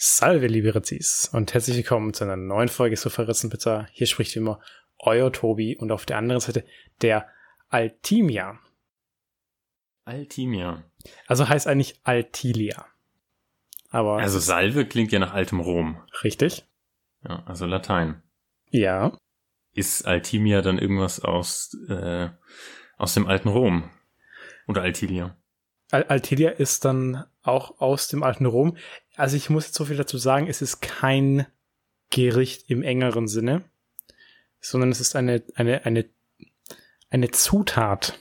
Salve, liebe Rezis, und herzlich willkommen zu einer neuen Folge Sofaritzen Pizza. Hier spricht wie immer euer Tobi und auf der anderen Seite der Altimia. Altimia. Also heißt eigentlich Altilia. Aber Also Salve klingt ja nach altem Rom. richtig? Ja, also Latein. Ja. Ist Altimia dann irgendwas aus, äh, aus dem alten Rom? Oder Altilia? Al Altilia ist dann auch aus dem alten Rom. Also ich muss jetzt so viel dazu sagen, es ist kein Gericht im engeren Sinne, sondern es ist eine, eine, eine, eine Zutat.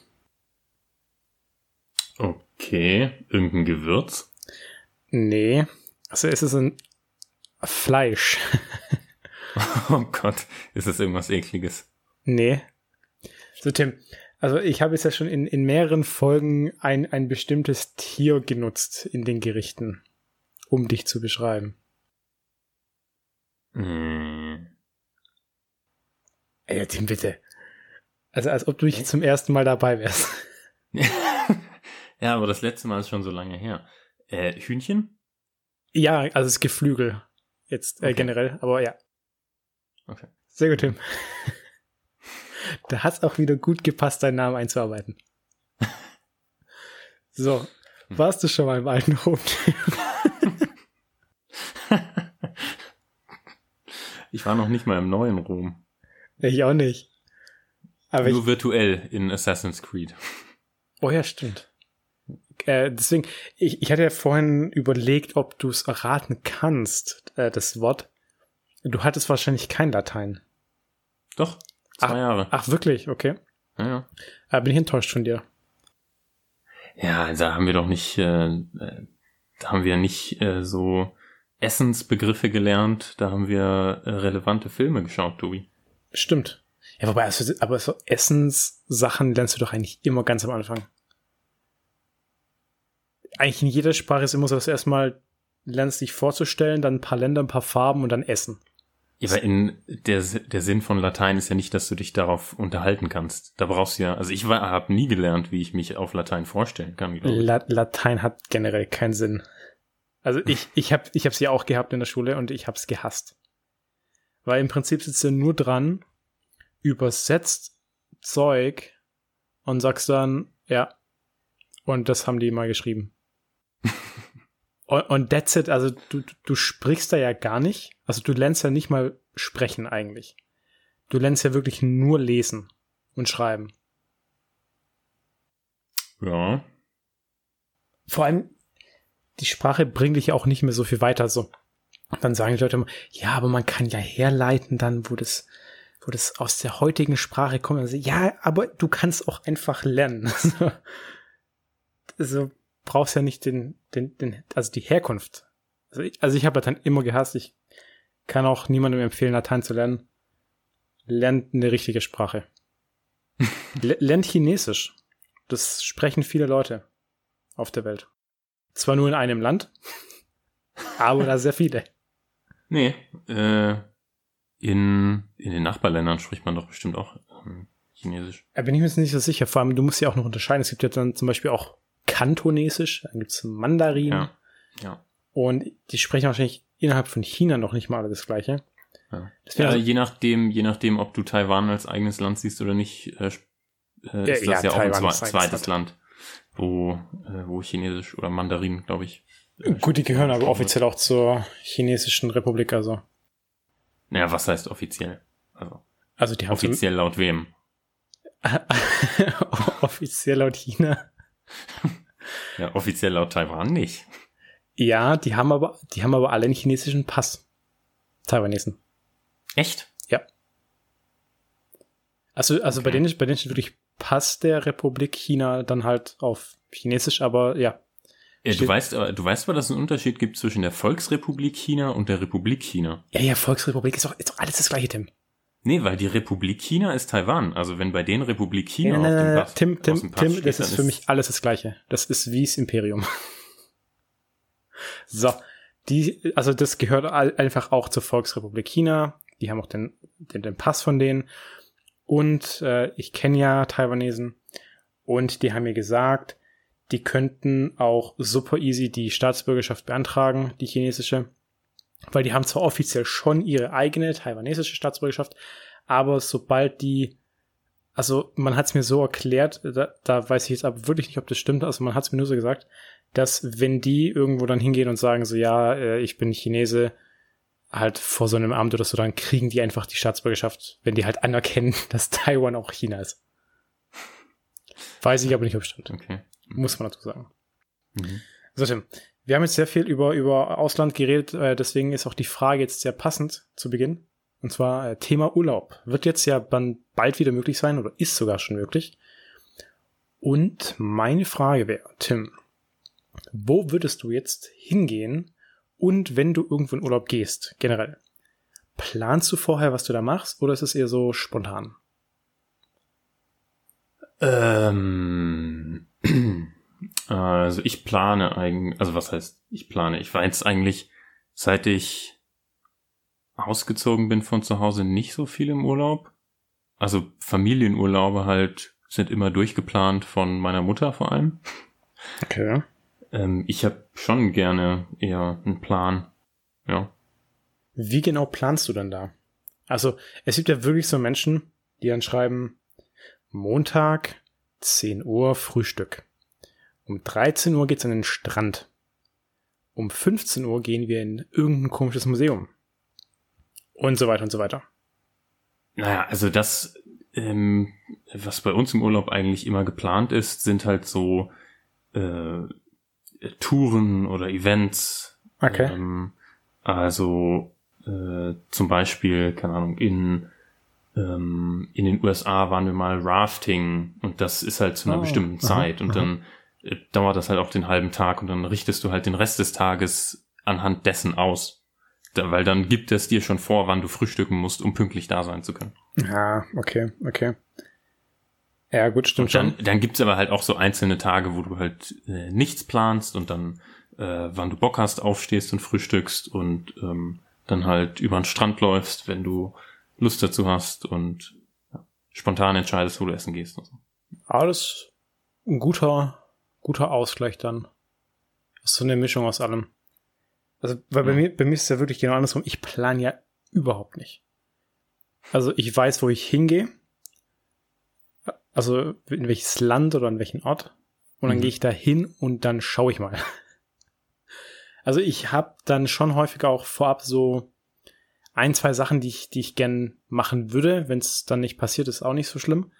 Okay, irgendein Gewürz? Nee. Also es ist ein Fleisch. Oh Gott, ist das irgendwas ekliges? Nee. So, Tim, also ich habe jetzt ja schon in, in mehreren Folgen ein, ein bestimmtes Tier genutzt in den Gerichten, um dich zu beschreiben. Hm. Ey, Tim, bitte. Also als ob du nicht zum ersten Mal dabei wärst. ja, aber das letzte Mal ist schon so lange her. Äh, Hühnchen? Ja, also es ist Geflügel. Jetzt äh, Okay. generell, aber ja. Okay. Sehr gut, Tim. da hat's auch wieder gut gepasst, deinen Namen einzuarbeiten. So, warst du schon mal im alten Rom? Ich war noch nicht mal im neuen Rom. ich auch nicht. Aber ich, Nur virtuell in Assassin's Creed. Oh ja, stimmt. Äh, deswegen, ich, ich hatte ja vorhin überlegt, ob du es erraten kannst, äh, das Wort. Du hattest wahrscheinlich kein Latein. Doch, zwei Ah. Jahre. Ach, wirklich? Okay. Ja, ja. Äh, bin ich enttäuscht von dir. Ja, da haben wir doch nicht, äh, äh, da haben wir nicht äh, so Essensbegriffe gelernt, da haben wir äh, relevante Filme geschaut, Tobi. Stimmt. Ja, wobei, also, aber so Essenssachen lernst du doch eigentlich immer ganz am Anfang. Eigentlich in jeder Sprache ist immer so, dass du erstmal lernst, dich vorzustellen, dann ein paar Länder, ein paar Farben und dann Essen. Ja, aber in der, der Sinn von Latein ist ja nicht, dass du dich darauf unterhalten kannst. Da brauchst du ja, also ich habe nie gelernt, wie ich mich auf Latein vorstellen kann. La Latein hat generell keinen Sinn. Also ich, ich habe ich hab's ja auch gehabt in der Schule und ich hab's gehasst. Weil im Prinzip sitzt du nur dran, übersetzt Zeug und sagst dann, ja, und das haben die mal geschrieben. Und, that's it, also du, du sprichst da ja gar nicht. Also du lernst ja nicht mal sprechen eigentlich. Du lernst ja wirklich nur lesen und schreiben. Ja. vor allem, die Sprache bringt dich ja auch nicht mehr so viel weiter. So, dann sagen die Leute immer, ja, aber man kann ja herleiten dann, wo das, wo das aus der heutigen Sprache kommt. Also, ja, aber du kannst auch einfach lernen. also brauchst ja nicht den, den, den, also die Herkunft. Also ich, also ich habe Latein immer gehasst. Ich kann auch niemandem empfehlen, Latein zu lernen. Lernt eine richtige Sprache. Le- Lernt Chinesisch. Das sprechen viele Leute auf der Welt. Zwar nur in einem Land, aber da sehr viele. Nee, äh, in, in den Nachbarländern spricht man doch bestimmt auch ähm, Chinesisch. Da bin ich mir jetzt nicht so sicher. Vor allem, du musst ja auch noch unterscheiden. Es gibt ja dann zum Beispiel auch Kantonesisch, dann gibt's Mandarin Ja. Ja. und die sprechen wahrscheinlich innerhalb von China noch nicht mal alle das Gleiche. Ja. Ja, also- je nachdem, je nachdem, ob du Taiwan als eigenes Land siehst oder nicht, äh, äh, Ja, ist das ja, ja, auch ein zwe zweites Land, wo, äh, wo Chinesisch oder Mandarin, glaube ich. äh, Gut, die gehören aber offiziell auch zur chinesischen Republik, also. Naja, was heißt offiziell? Also, Also die haben offiziell laut wem? offiziell laut China. Ja, offiziell laut Taiwan nicht. Ja, die haben aber, die haben aber alle einen chinesischen Pass. Taiwanesen. Echt? Also, also bei Okay. denen, bei denen steht wirklich Pass der Republik China dann halt auf Chinesisch, aber ja. Ja, du weißt, aber- du weißt, aber, dass es einen Unterschied gibt zwischen der Volksrepublik China und der Republik China. Ja, ja, Volksrepublik ist doch, ist doch alles das gleiche, Tim. Nee, weil die Republik China ist Taiwan. Also wenn bei denen Republik China nein, auf dem Pass, Tim, aus Tim, dem Pass Tim, steht, das ist für mich alles das gleiche. Das ist wie das Imperium. so, die, also das gehört all, einfach auch zur Volksrepublik China. Die haben auch den, den, den Pass von denen. Und äh, ich kenne ja Taiwanesen. Und die haben mir gesagt, die könnten auch super easy die Staatsbürgerschaft beantragen, die chinesische. Weil die haben zwar offiziell schon ihre eigene taiwanesische Staatsbürgerschaft, aber sobald die, also man hat es mir so erklärt, da, da weiß ich jetzt aber wirklich nicht, ob das stimmt, also man hat es mir nur so gesagt, dass wenn die irgendwo dann hingehen und sagen so, ja, äh, ich bin Chinese, halt vor so einem Amt oder so, dann kriegen die einfach die Staatsbürgerschaft, wenn die halt anerkennen, dass Taiwan auch China ist. Weiß ich aber nicht, ob es stimmt. Okay. Muss man dazu sagen. Mhm. So, Tim, wir haben jetzt sehr viel über, über Ausland geredet, äh, deswegen ist auch die Frage jetzt sehr passend zu Beginn. Und zwar äh, Thema Urlaub. Wird jetzt ja bald wieder möglich sein oder ist sogar schon möglich. Und meine Frage wäre, Tim, wo würdest du jetzt hingehen und wenn du irgendwo in Urlaub gehst, generell? Planst du vorher, was du da machst oder ist es eher so spontan? Ähm, also ich plane eigentlich, also was heißt ich plane? Ich war jetzt eigentlich, seit ich ausgezogen bin von zu Hause, nicht so viel im Urlaub. Also Familienurlaube halt sind immer durchgeplant von meiner Mutter vor allem. Okay. Ähm, ich habe schon gerne eher einen Plan. Ja. Wie genau planst du denn da? Also es gibt ja wirklich so Menschen, die dann schreiben, Montag, 10 Uhr Frühstück. Um 13 Uhr geht's an den Strand. Um 15 Uhr gehen wir in irgendein komisches Museum. Und so weiter und so weiter. Naja, also das, ähm, was bei uns im Urlaub eigentlich immer geplant ist, sind halt so äh, Touren oder Events. Okay. Ähm, also äh, zum Beispiel, keine Ahnung, in ähm, in den USA waren wir mal Rafting und das ist halt zu einer oh, bestimmten Zeit aha, und aha. dann dauert das halt auch den halben Tag und dann richtest du halt den Rest des Tages anhand dessen aus. Da, weil dann gibt es dir schon vor, wann du frühstücken musst, um pünktlich da sein zu können. Ja, okay, okay. Ja, gut, stimmt und dann, schon. Dann gibt's aber halt auch so einzelne Tage, wo du halt äh, nichts planst und dann, äh, wann du Bock hast, aufstehst und frühstückst und ähm, dann halt über den Strand läufst, wenn du Lust dazu hast und ja, spontan entscheidest, wo du essen gehst. Und so. Alles ein guter, guter Ausgleich dann. Das ist so eine Mischung aus allem. Also, weil ja. bei mir, bei mir ist es ja wirklich genau andersrum. Ich plane ja überhaupt nicht. Also, ich weiß, wo ich hingehe. Also, in welches Land oder in welchen Ort. Und dann mhm. gehe ich da hin und dann schaue ich mal. Also, ich habe dann schon häufiger auch vorab so ein, zwei Sachen, die ich, die ich gern machen würde. Wenn es dann nicht passiert, ist auch nicht so schlimm.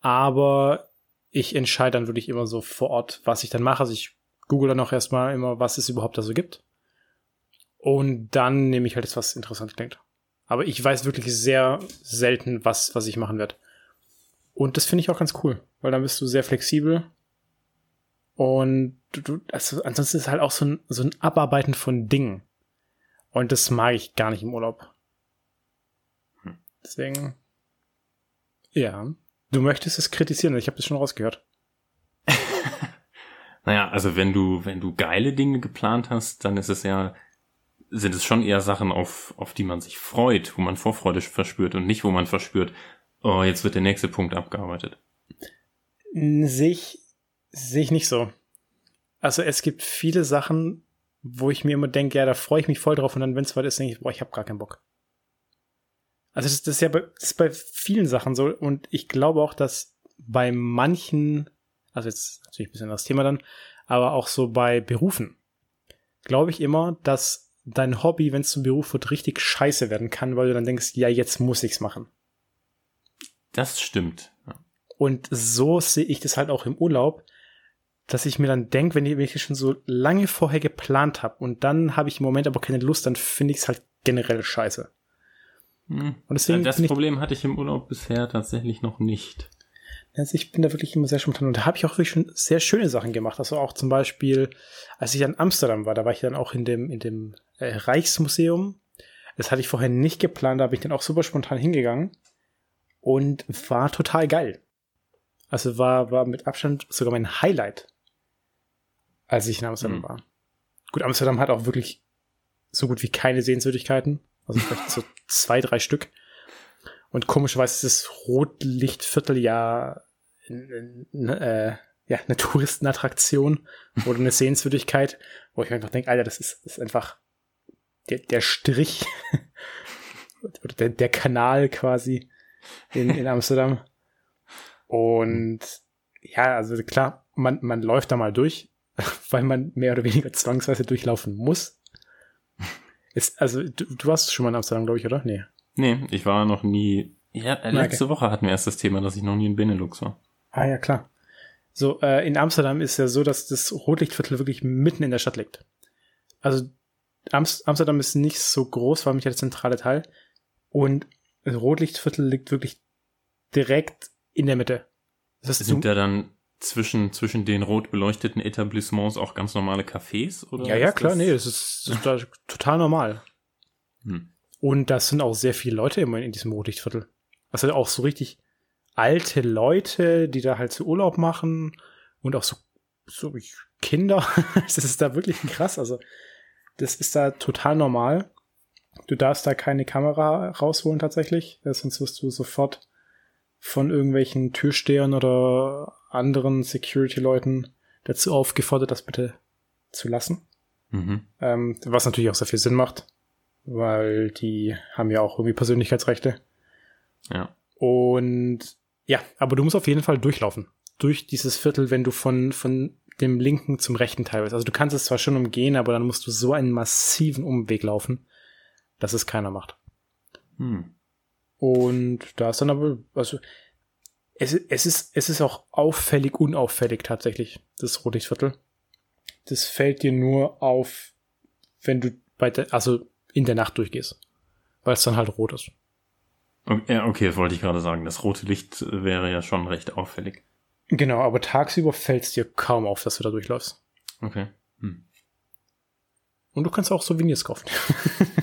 Aber ich entscheide dann wirklich immer so vor Ort, was ich dann mache. Also ich google dann auch erstmal immer, was es überhaupt da so gibt. Und dann nehme ich halt das, was interessant klingt. Aber ich weiß wirklich sehr selten, was, was ich machen werde. Und das finde ich auch ganz cool, weil dann bist du sehr flexibel. Und du, also ansonsten ist halt auch so ein, so ein Abarbeiten von Dingen. Und das mag ich gar nicht im Urlaub. Hm. Deswegen, ja, du möchtest es kritisieren, ich habe das schon rausgehört. naja, also wenn du, wenn du geile Dinge geplant hast, dann ist es ja, sind es schon eher Sachen, auf, auf die man sich freut, wo man Vorfreude verspürt und nicht, wo man verspürt, oh, jetzt wird der nächste Punkt abgearbeitet. Sehe ich, sehe ich nicht so. Also es gibt viele Sachen, wo ich mir immer denke, ja, da freue ich mich voll drauf und dann, wenn es weit ist, denke ich, boah, ich habe gar keinen Bock. Also das, das ist ja bei, ist bei vielen Sachen so und ich glaube auch, dass bei manchen, also jetzt natürlich ein bisschen das Thema dann, aber auch so bei Berufen, glaube ich immer, dass dein Hobby, wenn es zum Beruf wird, richtig scheiße werden kann, weil du dann denkst, ja, jetzt muss ich's machen. Das stimmt. Und so sehe ich das halt auch im Urlaub, dass ich mir dann denke, wenn ich das schon so lange vorher geplant habe und dann habe ich im Moment aber keine Lust, dann finde ich es halt generell scheiße. Hm. Und deswegen das Problem hatte ich im Urlaub bisher tatsächlich noch nicht. Also ich bin da wirklich immer sehr spontan und da habe ich auch wirklich schon sehr schöne Sachen gemacht. Also auch zum Beispiel, als ich in Amsterdam war, da war ich dann auch in dem, in dem äh, Reichsmuseum. Das hatte ich vorher nicht geplant, da bin ich dann auch super spontan hingegangen und war total geil. Also war, war mit Abstand sogar mein Highlight als ich in Amsterdam mhm. war. Gut, Amsterdam hat auch wirklich so gut wie keine Sehenswürdigkeiten. Also vielleicht so zwei, drei Stück. Und komischerweise ist das Rotlichtviertel ja, äh, ja eine Touristenattraktion oder eine Sehenswürdigkeit, wo ich mir einfach denke, Alter, das ist, das ist einfach der, der Strich oder der, der Kanal quasi in, in Amsterdam. Und ja, also klar, man, man läuft da mal durch, weil man mehr oder weniger zwangsweise durchlaufen muss. Ist, also, du, du warst schon mal in Amsterdam, glaube ich, oder? Nee. Nee, ich war noch nie. Ja, äh, letzte okay. Woche hatten wir erst das Thema, dass ich noch nie in Benelux war. Ah ja, klar. So, äh, in Amsterdam ist ja so, dass das Rotlichtviertel wirklich mitten in der Stadt liegt. Also Amst Amsterdam ist nicht so groß, war nicht der zentrale Teil. Und das Rotlichtviertel liegt wirklich direkt in der Mitte. Das heißt, Sind da dann zwischen, zwischen den rot beleuchteten Etablissements auch ganz normale Cafés? Oder ja, ja, klar, das? nee, das ist, das ist total normal. Hm. Und das sind auch sehr viele Leute immer in diesem Rotlichtviertel. Also auch so richtig alte Leute, die da halt so Urlaub machen und auch so, so Kinder. das ist da wirklich krass. Also, das ist da total normal. Du darfst da keine Kamera rausholen tatsächlich, sonst wirst du sofort von irgendwelchen Türstehern oder anderen Security-Leuten dazu aufgefordert, das bitte zu lassen. Mhm. Ähm, was natürlich auch sehr viel Sinn macht, weil die haben ja auch irgendwie Persönlichkeitsrechte. Ja. Und ja, aber du musst auf jeden Fall durchlaufen. Durch dieses Viertel, wenn du von, von dem linken zum rechten Teil bist. Also du kannst es zwar schon umgehen, aber dann musst du so einen massiven Umweg laufen, dass es keiner macht. Hm. Und da ist dann aber, also es, es, ist, es ist auch auffällig, unauffällig tatsächlich, das Rotlichtviertel. Das fällt dir nur auf, wenn du bei der, also in der Nacht durchgehst. Weil es dann halt rot ist. Okay, okay, das wollte ich gerade sagen. Das rote Licht wäre ja schon recht auffällig. Genau, aber tagsüber fällt es dir kaum auf, dass du da durchläufst. Okay. Hm. Und du kannst auch Souvenirs kaufen.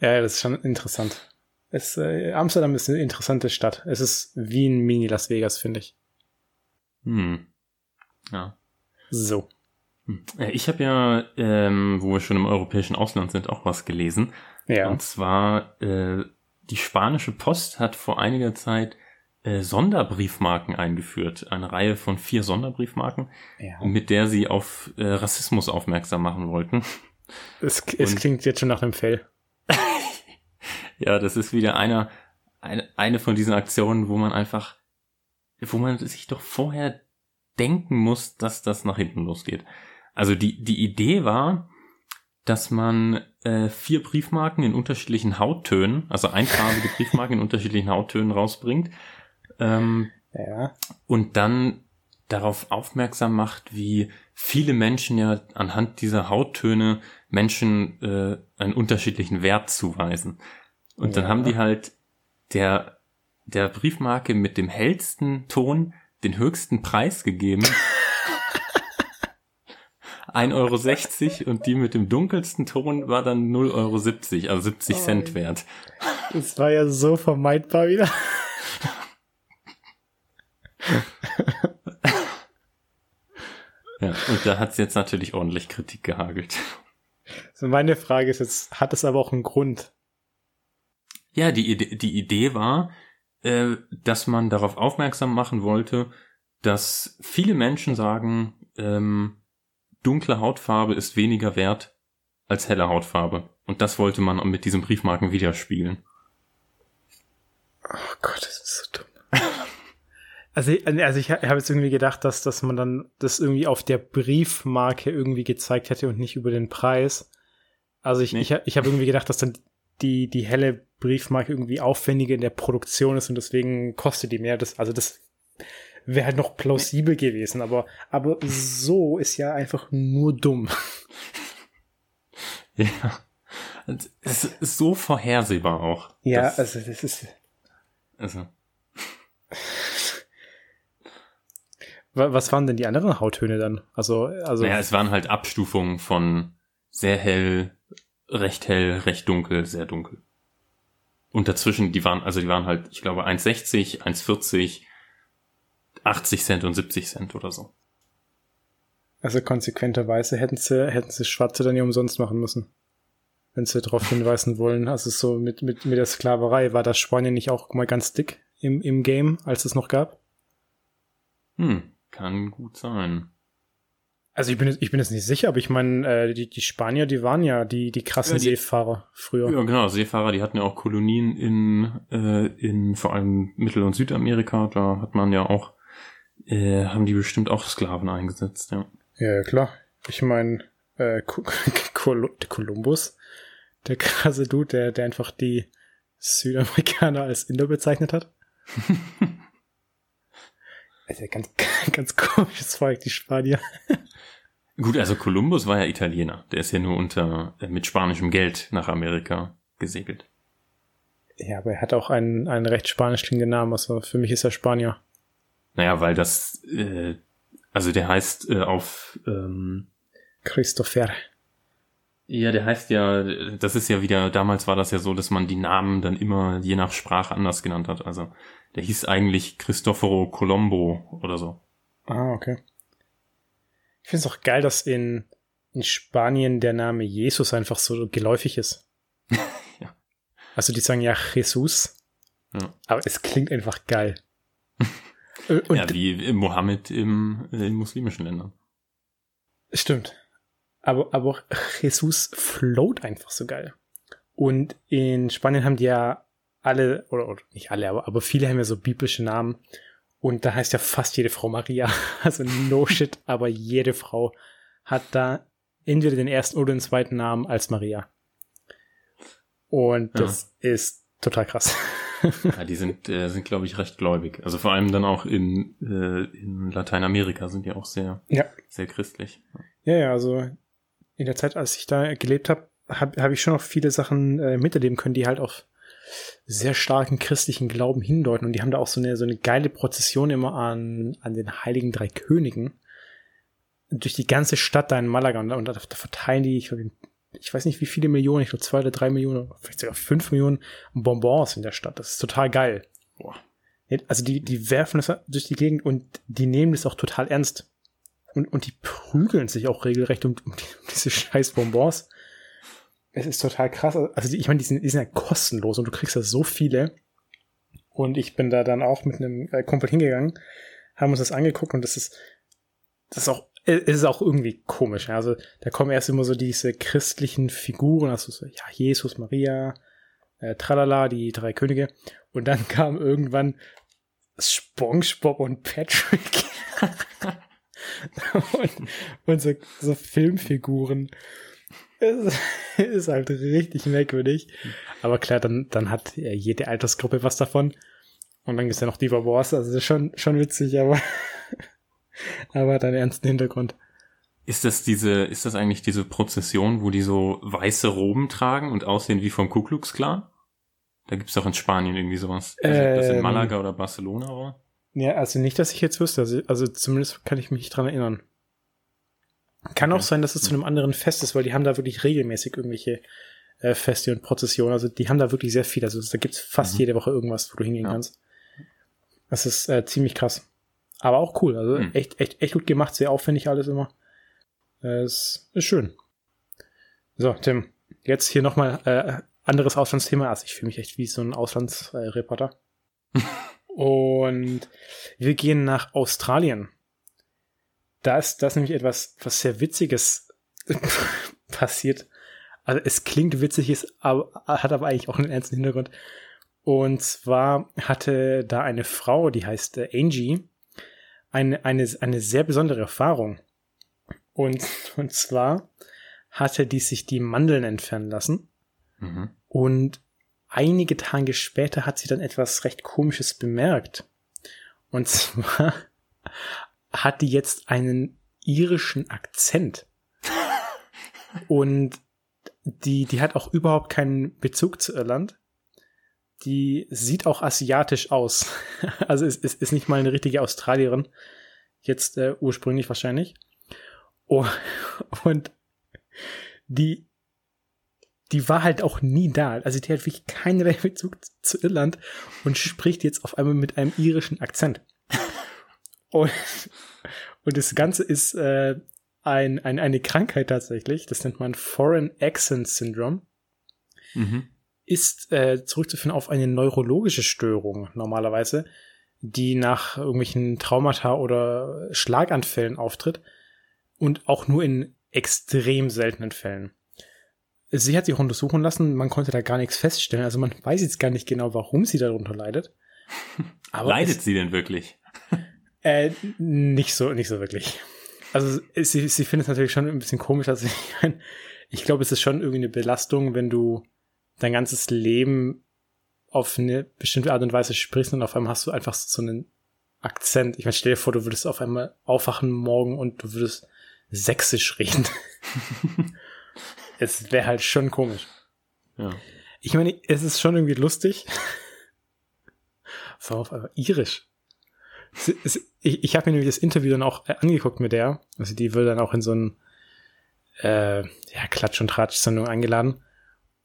ja, das ist schon interessant. Es, äh, Amsterdam ist eine interessante Stadt. Es ist wie ein Mini-Las Vegas, finde ich. Hm. Ja. So. Hm. Ich habe ja, ähm, wo wir schon im europäischen Ausland sind, auch was gelesen. Ja. Und zwar, äh, die spanische Post hat vor einiger Zeit äh, Sonderbriefmarken eingeführt. Eine Reihe von vier Sonderbriefmarken, ja. mit der sie auf äh, Rassismus aufmerksam machen wollten. Es, es klingt jetzt schon nach einem Fail. Ja, das ist wieder einer, eine, eine von diesen Aktionen, wo man einfach, wo man sich doch vorher denken muss, dass das nach hinten losgeht. Also die, die Idee war, dass man äh, vier Briefmarken in unterschiedlichen Hauttönen, also einfarbige Briefmarken in unterschiedlichen Hauttönen rausbringt. Ähm, ja. Und dann darauf aufmerksam macht, wie viele Menschen ja anhand dieser Hauttöne Menschen äh, einen unterschiedlichen Wert zuweisen. Und ja. dann haben die halt der, der Briefmarke mit dem hellsten Ton den höchsten Preis gegeben. 1,60 Euro und die mit dem dunkelsten Ton war dann 0,70 Euro, also 70 oh, Cent wert. Das war ja so vermeidbar wieder. ja, und da hat es jetzt natürlich ordentlich Kritik gehagelt. So meine Frage ist jetzt, hat es aber auch einen Grund? Ja, die Idee, die Idee war, äh, dass man darauf aufmerksam machen wollte, dass viele Menschen sagen, ähm, dunkle Hautfarbe ist weniger wert als helle Hautfarbe. Und das wollte man mit diesen Briefmarken widerspiegeln. Oh Gott, das ist so dumm. also, also ich habe jetzt irgendwie gedacht, dass, dass man dann das irgendwie auf der Briefmarke irgendwie gezeigt hätte und nicht über den Preis. Also ich, nee. ich, ich habe irgendwie gedacht, dass dann die, die helle Briefmarke irgendwie aufwendiger in der Produktion ist und deswegen kostet die mehr. Das, also das wäre halt noch plausibel gewesen, aber, aber so ist ja einfach nur dumm. Ja. Es ist so vorhersehbar auch. Ja, also das ist. Also. Was waren denn die anderen Hauttöne dann? Also, also. Naja, es waren halt Abstufungen von sehr hell, recht hell, recht dunkel, sehr dunkel. Und dazwischen, die waren, also die waren halt, ich glaube, 1,60, 1,40, 80 Cent und 70 Cent oder so. Also konsequenterweise hätten sie, hätten sie Schwarze dann ja umsonst machen müssen. Wenn sie darauf hinweisen wollen. Also so mit, mit, mit der Sklaverei war das Spanien nicht auch mal ganz dick im, im Game, als es noch gab? Hm, kann gut sein. Also ich bin jetzt, ich bin jetzt nicht sicher, aber ich meine, äh, die, die Spanier, die waren ja die, die krassen ja, die, Seefahrer früher. Ja, genau, Seefahrer, die hatten ja auch Kolonien in, äh, in vor allem Mittel- und Südamerika. Da hat man ja auch, äh, haben die bestimmt auch Sklaven eingesetzt, ja. Ja, klar. Ich meine, äh, Kolumbus, der krasse Dude, der, der einfach die Südamerikaner als Inder bezeichnet hat. also ganz, ganz komisches Volk, die Spanier. Gut, also Kolumbus war ja Italiener. Der ist ja nur unter äh, mit spanischem Geld nach Amerika gesegelt. Ja, aber er hat auch einen, einen recht spanisch klingenden Namen. Also für mich ist er Spanier. Naja, weil das, äh, also der heißt äh, auf ähm, Christopher. Ja, der heißt ja, das ist ja wieder, damals war das ja so, dass man die Namen dann immer je nach Sprache anders genannt hat. Also der hieß eigentlich Cristoforo Colombo oder so. Ah, okay. Ich finde es auch geil, dass in, in Spanien der Name Jesus einfach so geläufig ist. ja. Also die sagen ja Jesus, ja. aber es klingt einfach geil. Und ja, wie Mohammed im, in muslimischen Ländern. Stimmt. Aber, aber auch Jesus float einfach so geil. Und in Spanien haben die ja alle, oder, oder nicht alle, aber, aber viele haben ja so biblische Namen. Und da heißt ja fast jede Frau Maria. Also no shit, aber jede Frau hat da entweder den ersten oder den zweiten Namen als Maria. Und das ja. ist total krass. Ja, die sind, äh, sind glaube ich, recht gläubig. Also vor allem dann auch in, äh, in Lateinamerika sind die auch sehr, ja. sehr christlich. Ja, ja, also in der Zeit, als ich da gelebt habe, habe hab ich schon noch viele Sachen äh, miterleben können, die halt auf sehr starken christlichen Glauben hindeuten. Und die haben da auch so eine, so eine geile Prozession immer an, an den Heiligen Drei Königen durch die ganze Stadt da in Malaga. Und, und da, da verteilen die, ich, ich weiß nicht wie viele Millionen, ich glaube zwei oder drei Millionen, vielleicht sogar fünf Millionen Bonbons in der Stadt. Das ist total geil. Boah. Also die, die werfen das durch die Gegend und die nehmen das auch total ernst. Und, und die prügeln sich auch regelrecht um, um, die, um diese scheiß Bonbons. Es ist total krass. Also ich meine, die sind, die sind ja kostenlos und du kriegst da so viele. Und ich bin da dann auch mit einem äh, Kumpel hingegangen, haben uns das angeguckt und das ist, das ist auch, es ist auch irgendwie komisch. Also da kommen erst immer so diese christlichen Figuren, also so, ja, Jesus, Maria, äh, Tralala, die drei Könige. Und dann kam irgendwann SpongeBob und Patrick. und, und so, so Filmfiguren. Es ist halt richtig merkwürdig. Aber klar, dann, dann hat jede Altersgruppe was davon. Und dann ist ja noch die Wars, also das ist schon, schon witzig, aber, aber hat einen ernsten Hintergrund. Ist das diese, ist das eigentlich diese Prozession, wo die so weiße Roben tragen und aussehen wie vom Ku Klux Klan? Da gibt's doch in Spanien irgendwie sowas. Also, ähm, das in Malaga oder Barcelona war? Ja, also nicht, dass ich jetzt wüsste. Also, also zumindest kann ich mich nicht dran erinnern. Kann auch sein, dass es zu einem anderen Fest ist, weil die haben da wirklich regelmäßig irgendwelche äh, Feste und Prozessionen. Also die haben da wirklich sehr viel. Also da gibt's fast mhm. jede Woche irgendwas, wo du hingehen ja. kannst. Das ist äh, ziemlich krass. Aber auch cool. Also mhm. echt, echt, echt gut gemacht, sehr aufwendig alles immer. Äh, es ist schön. So, Tim, jetzt hier nochmal äh, anderes Auslandsthema. Also ich fühle mich echt wie so ein Auslandsreporter. und wir gehen nach Australien da ist das nämlich etwas, was sehr Witziges passiert. Also es klingt witzig, ist, aber, hat aber eigentlich auch einen ernsten Hintergrund. Und zwar hatte da eine Frau, die heißt äh, Angie, eine, eine, eine sehr besondere Erfahrung. Und, und zwar hatte die sich die Mandeln entfernen lassen. Mhm. Und einige Tage später hat sie dann etwas recht Komisches bemerkt. Und zwar hat die jetzt einen irischen Akzent. Und die, die hat auch überhaupt keinen Bezug zu Irland. Die sieht auch asiatisch aus. Also es ist, ist nicht mal eine richtige Australierin. Jetzt äh, ursprünglich wahrscheinlich. Oh, und die, die war halt auch nie da. Also die hat wirklich keinerlei Bezug zu Irland und spricht jetzt auf einmal mit einem irischen Akzent. Und, und das Ganze ist äh, ein, ein, eine Krankheit tatsächlich. Das nennt man Foreign Accent Syndrome. Mhm. Ist äh, zurückzuführen auf eine neurologische Störung normalerweise, die nach irgendwelchen Traumata oder Schlaganfällen auftritt. und auch nur in extrem seltenen Fällen. Sie hat sich untersuchen lassen, man konnte da gar nichts feststellen, also man weiß jetzt gar nicht genau, warum sie darunter leidet. Aber Leidet es, sie denn wirklich? Äh, nicht so, nicht so wirklich. Also sie, sie findet es natürlich schon ein bisschen komisch, also ich, ich glaube, es ist schon irgendwie eine Belastung, wenn du dein ganzes Leben auf eine bestimmte Art und Weise sprichst und auf einmal hast du einfach so einen Akzent. Ich meine, stell dir vor, du würdest auf einmal aufwachen morgen und du würdest sächsisch reden. es wäre halt schon komisch. Ja. Ich meine, es ist schon irgendwie lustig. So auf einmal irisch. Es, es, ich ich habe mir nämlich das Interview dann auch äh, angeguckt mit der. Also die wird dann auch in so ein äh, ja, Klatsch- und Tratsch-Sendung eingeladen.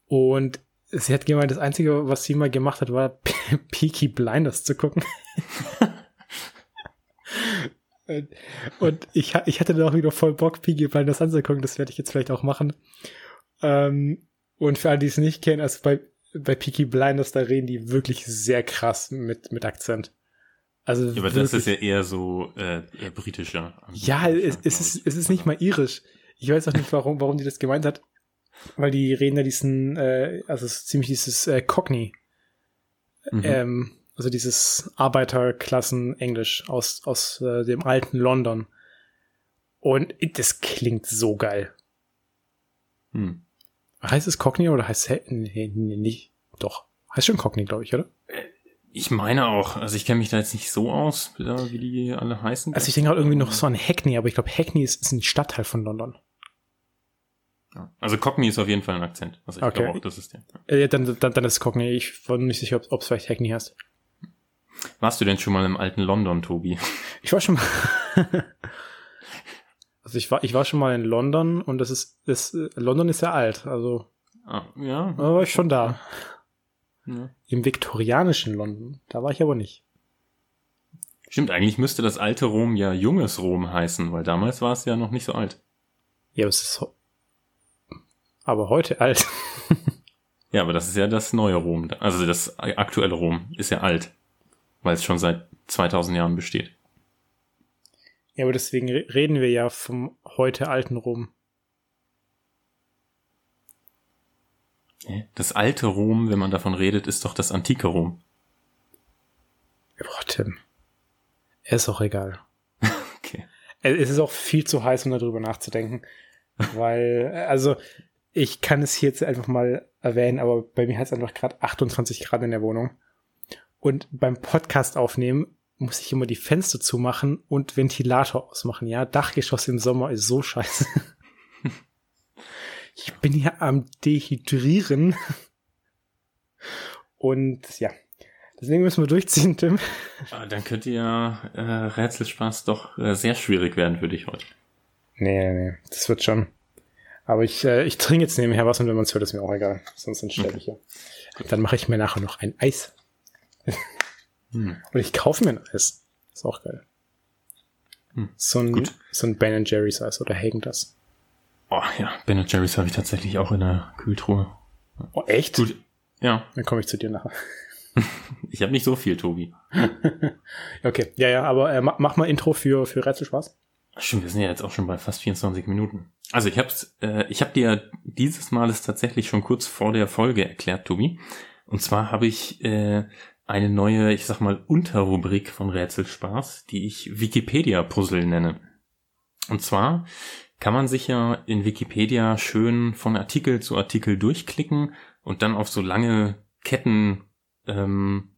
Und sie hat gemeint, das Einzige, was sie mal gemacht hat, war Peaky Blinders zu gucken. und ich, ich hatte dann auch wieder voll Bock, Peaky Blinders anzugucken. Das werde ich jetzt vielleicht auch machen. Ähm, und für alle, die es nicht kennen, also bei, bei Peaky Blinders, da reden die wirklich sehr krass mit, mit Akzent. Also ja, aber das ist ja eher so äh, britischer. Ja, es, es, ist, es ist nicht mal irisch. Ich weiß auch nicht, warum, warum die das gemeint hat. Weil die reden ja diesen, äh, also ziemlich dieses äh, Cockney. Mhm. Ähm, also dieses Arbeiterklassen-Englisch aus, aus äh, dem alten London. Und das klingt so geil. Hm. Heißt es Cockney oder heißt es nee, nee, nicht? Doch. Heißt schon Cockney, glaube ich, oder? Ich meine auch. Also ich kenne mich da jetzt nicht so aus, wie die alle heißen. Also ich denke auch irgendwie noch so an Hackney, aber ich glaube Hackney ist, ist ein Stadtteil von London. Also Cockney ist auf jeden Fall ein Akzent. Also ich okay. glaube auch, das ist der. Ja, ja dann, dann, dann ist Cockney. Ich war nicht sicher, ob es vielleicht Hackney heißt. Warst du denn schon mal im alten London, Tobi? Ich war schon mal. also ich war, ich war schon mal in London und das ist, das, London ist ja alt, also. Ah, ja. Da war ich schon da. Ja. Im viktorianischen London. Da war ich aber nicht. Stimmt, eigentlich müsste das alte Rom ja junges Rom heißen, weil damals war es ja noch nicht so alt. Ja, aber es ist aber heute alt. ja, aber das ist ja das neue Rom. Also das aktuelle Rom ist ja alt, weil es schon seit 2000 Jahren besteht. Ja, aber deswegen reden wir ja vom heute alten Rom. Das alte Rom, wenn man davon redet, ist doch das antike Rom. Boah, Tim. Ist auch egal. okay. Es ist auch viel zu heiß, um darüber nachzudenken. weil, also, ich kann es hier jetzt einfach mal erwähnen, aber bei mir hat es einfach gerade 28 Grad in der Wohnung. Und beim Podcast aufnehmen muss ich immer die Fenster zumachen und Ventilator ausmachen. Ja, Dachgeschoss im Sommer ist so scheiße. Ich bin hier am Dehydrieren. Und ja, deswegen müssen wir durchziehen, Tim. Aber dann könnte ja äh, Rätselspaß doch äh, sehr schwierig werden für dich heute. Nee, nee, nee, das wird schon. Aber ich, äh, ich trinke jetzt nebenher was und wenn man es hört, ist mir auch egal. Sonst entstelle ich ja. Dann mache ich mir nachher noch ein Eis. hm. Oder ich kaufe mir ein Eis. Ist auch geil. Hm. So ein, Gut. so ein Ben Jerry's Eis oder Hagen das. Oh ja, Ben Jerry's habe ich tatsächlich auch in der Kühltruhe. Oh, echt? Gut. Ja. Dann komme ich zu dir nachher. ich habe nicht so viel, Tobi. okay, ja, ja, aber äh, mach mal Intro für, für Rätselspaß. Stimmt, wir sind ja jetzt auch schon bei fast 24 Minuten. Also ich hab's, äh, ich habe dir dieses Mal es tatsächlich schon kurz vor der Folge erklärt, Tobi. Und zwar habe ich äh, eine neue, ich sag mal, Unterrubrik von Rätselspaß, die ich Wikipedia-Puzzle nenne. Und zwar kann man sich ja in Wikipedia schön von Artikel zu Artikel durchklicken und dann auf so lange Ketten, ähm,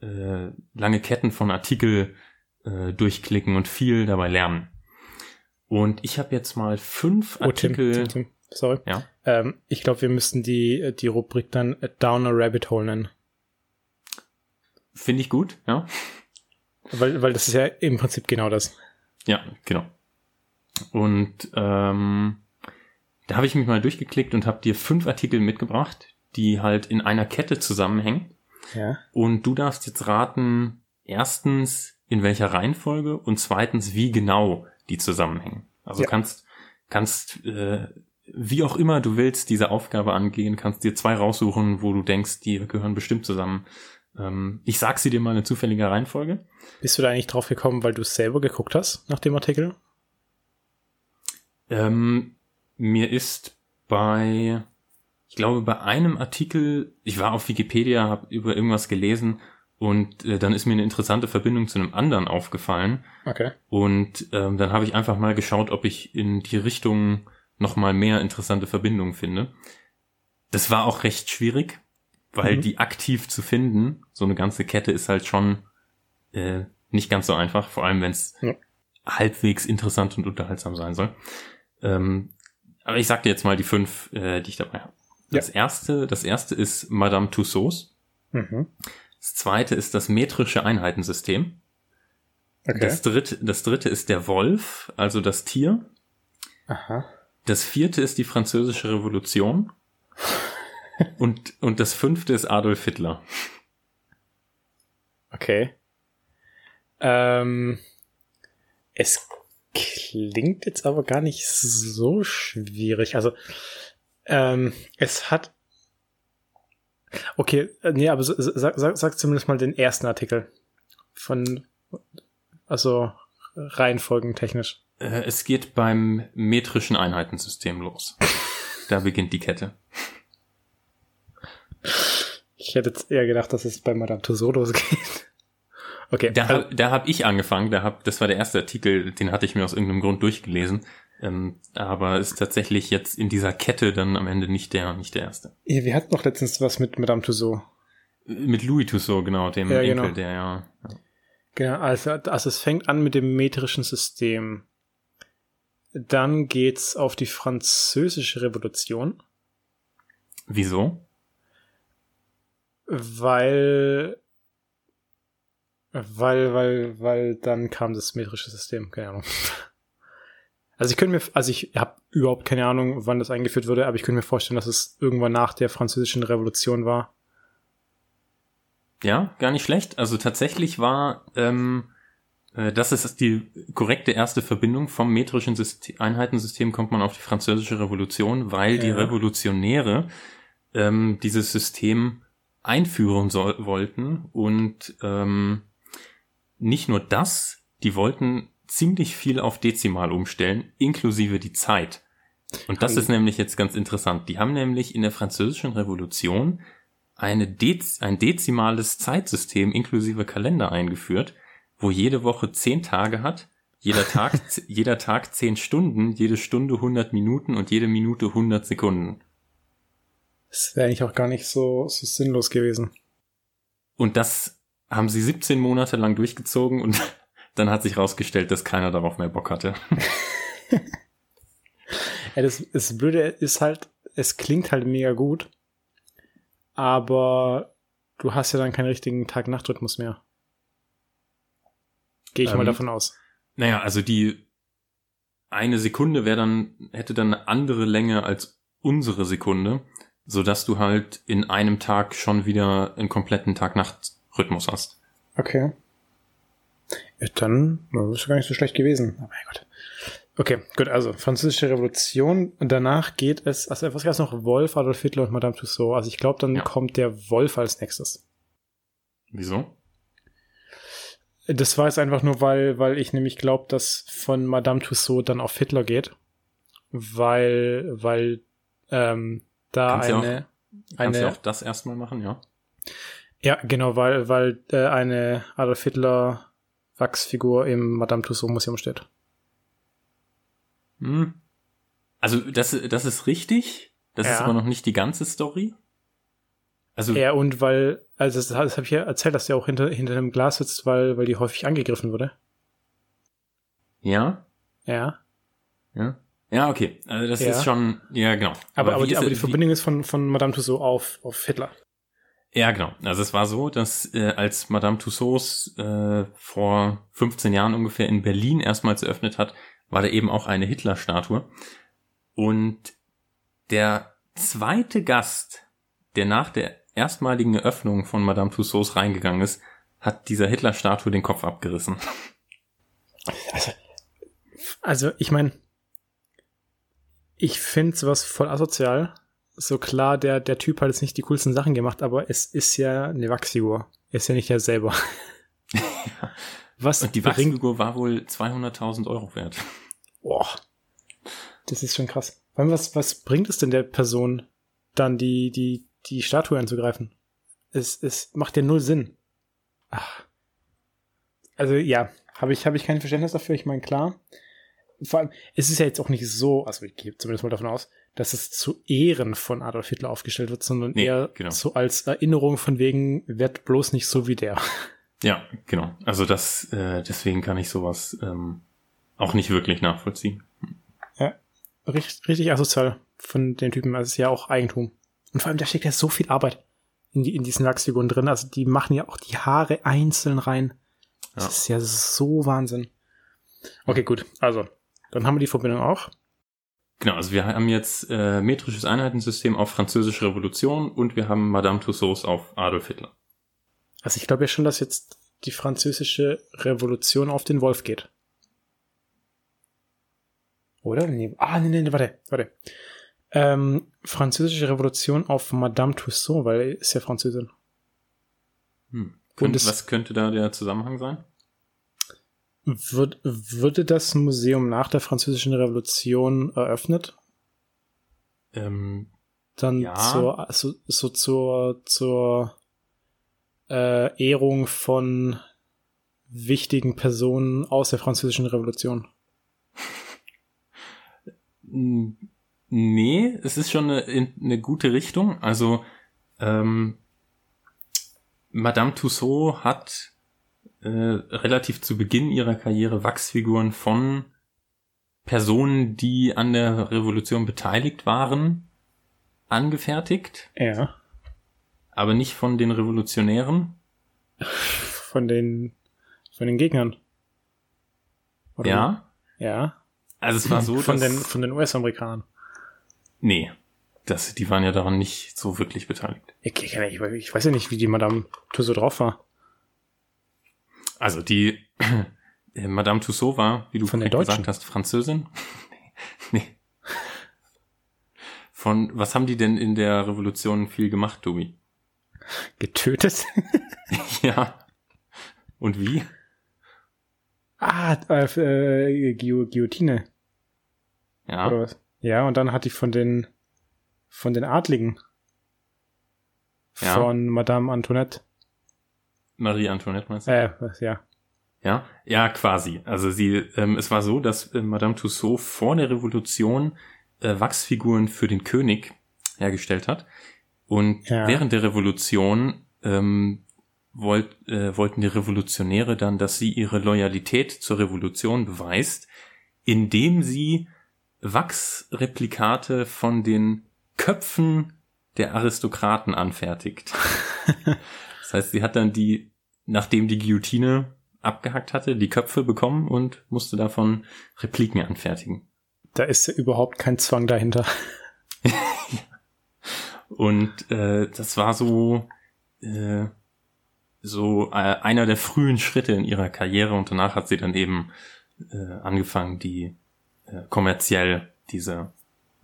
äh, lange Ketten von Artikel äh, durchklicken und viel dabei lernen. Und ich habe jetzt mal fünf oh, Artikel. Tim, Tim, Tim. Sorry. Ja. Ähm, ich glaube, wir müssten die, die Rubrik dann Down a Rabbit Hole nennen. Finde ich gut, ja. Weil, weil das ist ja im Prinzip genau das. Ja, genau. Und ähm, da habe ich mich mal durchgeklickt und habe dir fünf Artikel mitgebracht, die halt in einer Kette zusammenhängen. Ja. Und du darfst jetzt raten, erstens in welcher Reihenfolge und zweitens wie genau die zusammenhängen. Also ja. kannst kannst äh, wie auch immer du willst diese Aufgabe angehen, kannst dir zwei raussuchen, wo du denkst, die gehören bestimmt zusammen. Ähm, ich sag sie dir mal in zufälliger Reihenfolge. Bist du da eigentlich drauf gekommen, weil du es selber geguckt hast nach dem Artikel? Ähm, mir ist bei, ich glaube, bei einem Artikel, ich war auf Wikipedia, habe über irgendwas gelesen und äh, dann ist mir eine interessante Verbindung zu einem anderen aufgefallen. Okay. Und ähm, dann habe ich einfach mal geschaut, ob ich in die Richtung noch mal mehr interessante Verbindungen finde. Das war auch recht schwierig, weil mhm. die aktiv zu finden, so eine ganze Kette ist halt schon äh, nicht ganz so einfach, vor allem wenn es ja. halbwegs interessant und unterhaltsam sein soll. Ähm, aber ich sag dir jetzt mal die fünf, äh, die ich dabei habe. Das ja. erste, das erste ist Madame Tussauds. Mhm. Das zweite ist das metrische Einheitensystem. Okay. Das dritte, das dritte ist der Wolf, also das Tier. Aha. Das vierte ist die französische Revolution. Und, und das fünfte ist Adolf Hitler. Okay. Ähm, es klingt jetzt aber gar nicht so schwierig. Also, ähm, es hat. Okay, äh, nee, aber sag, sag, sag zumindest mal den ersten Artikel. Von. Also, reihenfolgentechnisch. Äh, es geht beim metrischen Einheitensystem los. da beginnt die Kette. Ich hätte jetzt eher gedacht, dass es bei Madame Tussauds losgeht. Okay. Da, also, da habe ich angefangen, da hab, das war der erste Artikel, den hatte ich mir aus irgendeinem Grund durchgelesen. Ähm, aber ist tatsächlich jetzt in dieser Kette dann am Ende nicht der, nicht der erste. Ja, wir hatten noch letztens was mit Madame Tussauds. Mit Louis Tussauds, genau, dem ja, Enkel, genau. der ja, ja. Genau, also, also es fängt an mit dem metrischen System. Dann geht's auf die französische Revolution. Wieso? Weil weil, weil, weil dann kam das metrische System, keine Ahnung. Also ich könnte mir, also ich habe überhaupt keine Ahnung, wann das eingeführt wurde, aber ich könnte mir vorstellen, dass es irgendwann nach der französischen Revolution war. Ja, gar nicht schlecht. Also tatsächlich war, ähm, äh, das ist die korrekte erste Verbindung vom metrischen System, Einheitensystem kommt man auf die französische Revolution, weil ja. die Revolutionäre ähm, dieses System einführen soll, wollten und ähm, nicht nur das, die wollten ziemlich viel auf Dezimal umstellen, inklusive die Zeit. Und das ist nämlich jetzt ganz interessant. Die haben nämlich in der französischen Revolution eine Dez ein dezimales Zeitsystem inklusive Kalender eingeführt, wo jede Woche zehn Tage hat, jeder Tag, jeder Tag zehn Stunden, jede Stunde 100 Minuten und jede Minute 100 Sekunden. Das wäre eigentlich auch gar nicht so, so sinnlos gewesen. Und das haben sie 17 Monate lang durchgezogen und dann hat sich rausgestellt, dass keiner darauf mehr Bock hatte. ja, das, das Blöde ist halt, es klingt halt mega gut, aber du hast ja dann keinen richtigen Tag-Nacht-Rhythmus mehr. Gehe ich ähm, mal davon aus. Naja, also die eine Sekunde wäre dann, hätte dann eine andere Länge als unsere Sekunde, so dass du halt in einem Tag schon wieder einen kompletten Tag-Nacht Rhythmus hast. Okay. Ja, dann, ist gar nicht so schlecht gewesen. Oh mein Gott. Okay, gut, also Französische Revolution und danach geht es, also was gab es noch? Wolf, Adolf Hitler und Madame Tussauds. Also ich glaube, dann ja. kommt der Wolf als nächstes. Wieso? Das war jetzt einfach nur, weil, weil ich nämlich glaube, dass von Madame Tussauds dann auf Hitler geht. Weil, weil ähm, da kannst eine. Ja auch, kannst eine, ja auch das erstmal machen, ja. Ja, genau, weil, weil äh, eine Adolf Hitler Wachsfigur im Madame Tussauds Museum steht. Hm. Also das, das ist richtig. Das ja. ist aber noch nicht die ganze Story. Also ja, und weil, also das, das habe ich ja erzählt, dass der auch hinter, hinter einem Glas sitzt, weil, weil die häufig angegriffen wurde. Ja. Ja. Ja. Ja, okay. Also das ja. ist schon, ja, genau. Aber, aber, aber die, aber die Verbindung ist von, von Madame Tussauds auf, auf Hitler. Ja, genau. Also es war so, dass äh, als Madame Tussauds äh, vor 15 Jahren ungefähr in Berlin erstmals eröffnet hat, war da eben auch eine Hitler-Statue. Und der zweite Gast, der nach der erstmaligen Eröffnung von Madame Tussauds reingegangen ist, hat dieser Hitler-Statue den Kopf abgerissen. Also, also ich meine, ich finde sowas voll asozial, so klar, der, der Typ hat jetzt nicht die coolsten Sachen gemacht, aber es ist ja eine Wachsfigur. Er ist ja nicht er selber. Was Und die Wachsfigur war wohl 200.000 Euro wert. Boah. Das ist schon krass. Was, was bringt es denn der Person, dann die, die, die Statue anzugreifen? Es, es macht ja null Sinn. Ach. Also ja, habe ich, hab ich kein Verständnis dafür. Ich meine, klar. Vor allem, es ist ja jetzt auch nicht so, also ich gehe zumindest mal davon aus, dass es zu Ehren von Adolf Hitler aufgestellt wird, sondern nee, eher genau. so als Erinnerung von wegen, wird bloß nicht so wie der. Ja, genau. Also das, äh, deswegen kann ich sowas ähm, auch nicht wirklich nachvollziehen. Ja, richtig, richtig asozial von den Typen. Also es ist ja auch Eigentum. Und vor allem, da steckt ja so viel Arbeit in, die, in diesen Wachsfiguren drin. Also die machen ja auch die Haare einzeln rein. Das ja. ist ja so Wahnsinn. Okay, gut. Also, dann haben wir die Verbindung auch. Genau, also wir haben jetzt äh, metrisches Einheitensystem auf französische Revolution und wir haben Madame Tussauds auf Adolf Hitler. Also ich glaube ja schon, dass jetzt die französische Revolution auf den Wolf geht. Oder? Nee. Ah, nee, nee, warte, warte. Ähm, französische Revolution auf Madame Tussaud, weil er ist ja Französin. Hm. Könnt, was könnte da der Zusammenhang sein? Wird, würde das Museum nach der französischen Revolution eröffnet? Ähm, Dann ja. zur, so, so zur, zur äh, Ehrung von wichtigen Personen aus der französischen Revolution. Nee, es ist schon eine, eine gute Richtung. Also ähm, Madame Tussaud hat äh, relativ zu Beginn ihrer Karriere Wachsfiguren von Personen, die an der Revolution beteiligt waren, angefertigt. Ja. Aber nicht von den Revolutionären. Von den, von den Gegnern. Oder ja. Ja. Also es war so, von den, von den US-Amerikanern. Nee. Das, die waren ja daran nicht so wirklich beteiligt. Ich, ich, ich weiß ja nicht, wie die Madame Tussaud drauf war. Also die äh, Madame Tussaud war, wie du Von gesagt hast, Französin. nee. Von was haben die denn in der Revolution viel gemacht, Tobi? Getötet? ja. Und wie? Ah, äh, Guillotine. Ja. Oder was? Ja, und dann hat die von den von den Adligen ja. von Madame Antoinette Marie Antoinette meinst du? Äh, ja. Ja, ja, quasi. Also sie, ähm, es war so, dass äh, Madame Tussaud vor der Revolution äh, Wachsfiguren für den König hergestellt hat. Und ja. während der Revolution ähm, wollt, äh, wollten die Revolutionäre dann, dass sie ihre Loyalität zur Revolution beweist, indem sie Wachsreplikate von den Köpfen der Aristokraten anfertigt. das heißt, sie hat dann die nachdem die Guillotine abgehackt hatte, die Köpfe bekommen und musste davon Repliken anfertigen. Da ist ja überhaupt kein Zwang dahinter. und äh, das war so äh, so äh, einer der frühen Schritte in ihrer Karriere und danach hat sie dann eben äh, angefangen, die äh, kommerziell diese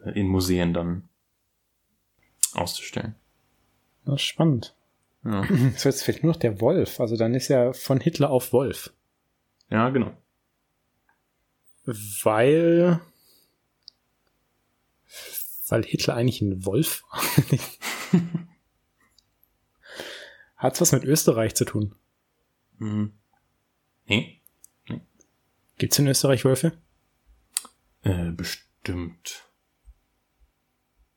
äh, in Museen dann auszustellen. Das ist spannend. Ja. So, jetzt fehlt nur noch der Wolf. Also dann ist ja von Hitler auf Wolf. Ja, genau. Weil. Weil Hitler eigentlich ein Wolf war. Hat's was mit Österreich zu tun? Mhm. Nee. nee. Gibt's in Österreich Wölfe? Äh, bestimmt.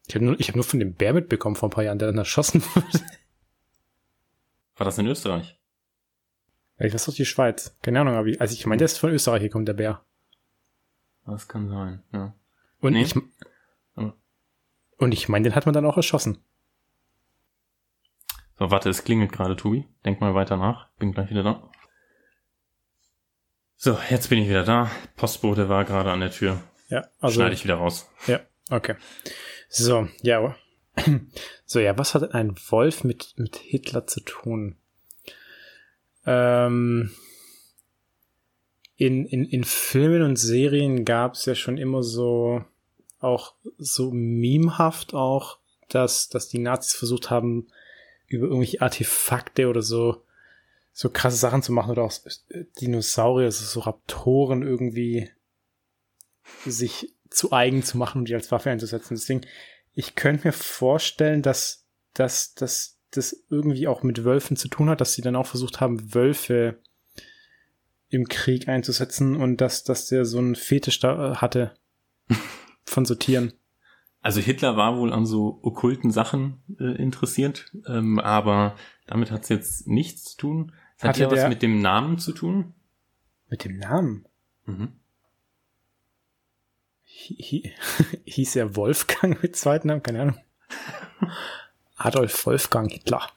Ich habe nur, hab nur von dem Bär mitbekommen vor ein paar Jahren, der dann erschossen wurde. War das in Österreich? Ja, ich weiß doch die Schweiz. Keine Ahnung, aber ich, also ich meine, der ist von Österreich gekommen, der Bär. Das kann sein, ja. Und nee. ich, und ich meine, den hat man dann auch erschossen. So, warte, es klingelt gerade, Tobi. Denk mal weiter nach. Bin gleich wieder da. So, jetzt bin ich wieder da. Postbote war gerade an der Tür. Ja, also. Schneide ich wieder raus. Ja, okay. So, ja, So, ja, was hat ein Wolf mit, mit Hitler zu tun? Ähm, in, in, in Filmen und Serien gab es ja schon immer so, auch so memehaft auch, dass, dass die Nazis versucht haben, über irgendwelche Artefakte oder so, so krasse Sachen zu machen oder auch Dinosaurier, also so Raptoren irgendwie sich zu eigen zu machen und die als Waffe einzusetzen. Deswegen, ich könnte mir vorstellen, dass, dass, dass das irgendwie auch mit Wölfen zu tun hat, dass sie dann auch versucht haben, Wölfe im Krieg einzusetzen und dass, dass der so einen Fetisch da äh, hatte von so Tieren. Also Hitler war wohl an so okkulten Sachen äh, interessiert, ähm, aber damit hat es jetzt nichts zu tun. Es hat ja was mit dem Namen zu tun. Mit dem Namen? Mhm. Hieß er Wolfgang mit zweiten Namen? Keine Ahnung. Adolf Wolfgang Hitler.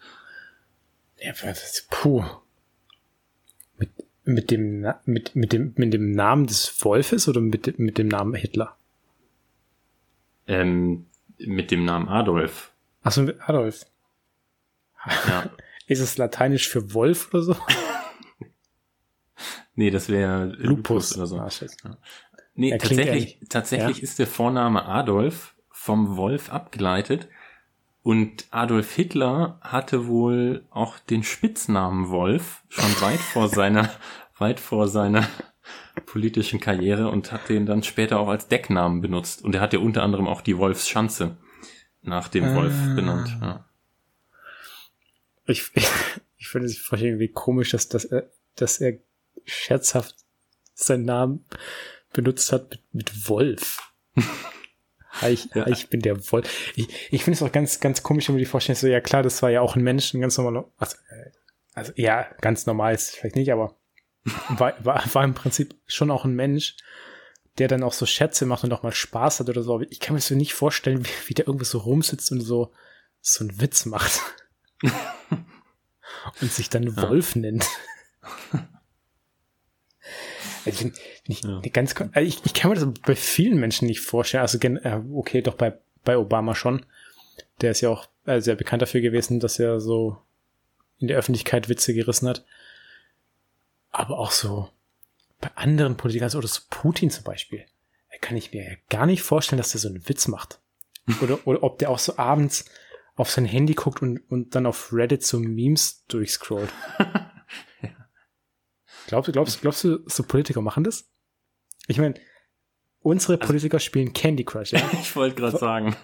Ja, puh. Mit, mit, dem, mit, mit, dem, mit dem Namen des Wolfes oder mit, mit dem Namen Hitler? Ähm, mit dem Namen Adolf. Achso, Adolf. Ja. Ist es lateinisch für Wolf oder so? nee, das wäre Lupus. Lupus oder so. Ah. Nee, er tatsächlich, tatsächlich ja? ist der Vorname Adolf vom Wolf abgeleitet. Und Adolf Hitler hatte wohl auch den Spitznamen Wolf schon weit vor seiner, weit vor seiner politischen Karriere und hat den dann später auch als Decknamen benutzt. Und er hat ja unter anderem auch die Wolfsschanze nach dem ah. Wolf benannt. Ja. Ich, ich, ich finde es irgendwie komisch, dass, dass, er, dass er scherzhaft seinen Namen benutzt hat mit, mit Wolf. ich, ja. ich bin der Wolf. Ich, ich finde es auch ganz, ganz komisch, wenn man die vorstellt, so, ja klar, das war ja auch ein Mensch, ein ganz normaler, also, äh, also ja, ganz normal ist vielleicht nicht, aber war, war, war im Prinzip schon auch ein Mensch, der dann auch so Schätze macht und auch mal Spaß hat oder so. Aber ich kann mir so nicht vorstellen, wie, wie der irgendwo so rumsitzt und so, so einen Witz macht. und sich dann ja. Wolf nennt. Also ich, ich, ja. ganz, also ich, ich kann mir das bei vielen Menschen nicht vorstellen. Also äh, okay, doch bei, bei Obama schon. Der ist ja auch äh, sehr bekannt dafür gewesen, dass er so in der Öffentlichkeit Witze gerissen hat aber auch so bei anderen Politikern, also oder so Putin zum Beispiel, kann ich mir ja gar nicht vorstellen, dass der so einen Witz macht. Oder, oder ob der auch so abends auf sein Handy guckt und, und dann auf Reddit so Memes durchscrollt. Glaubst du, glaubst, glaubst du, so Politiker machen das? Ich meine, unsere also Politiker also, spielen Candy Crush, ja? ich wollte gerade sagen.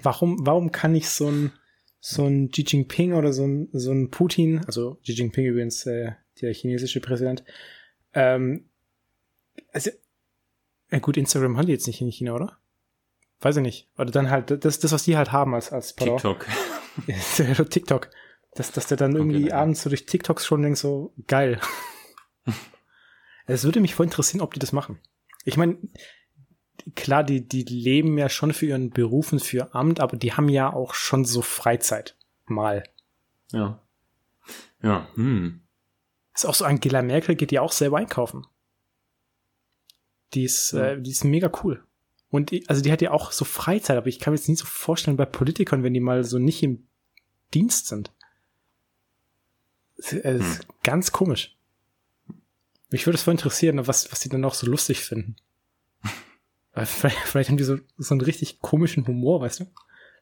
Warum, warum kann ich so ein, so ein Xi Jinping oder so ein, so ein Putin, also Xi Jinping übrigens, äh, der chinesische Präsident. Ähm, also, ja gut, Instagram haben die jetzt nicht in China, oder? Weiß ich nicht. Oder dann halt, das, das was die halt haben als, als TikTok. TikTok. Dass, dass der dann irgendwie okay, abends so durch TikToks schon denkt, so, geil. Es würde mich voll interessieren, ob die das machen. Ich meine, klar, die, die leben ja schon für ihren Beruf und für Amt, aber die haben ja auch schon so Freizeit. Mal. Ja. Ja, hm. Ist auch so, Angela Merkel geht ja auch selber einkaufen. Die ist, ja. äh, die ist mega cool. Und die, also die hat ja auch so Freizeit, aber ich kann mir jetzt nicht so vorstellen bei Politikern, wenn die mal so nicht im Dienst sind. Das ist hm. ganz komisch. Mich würde es voll interessieren, was, was die dann auch so lustig finden. Weil vielleicht, vielleicht haben die so, so einen richtig komischen Humor, weißt du?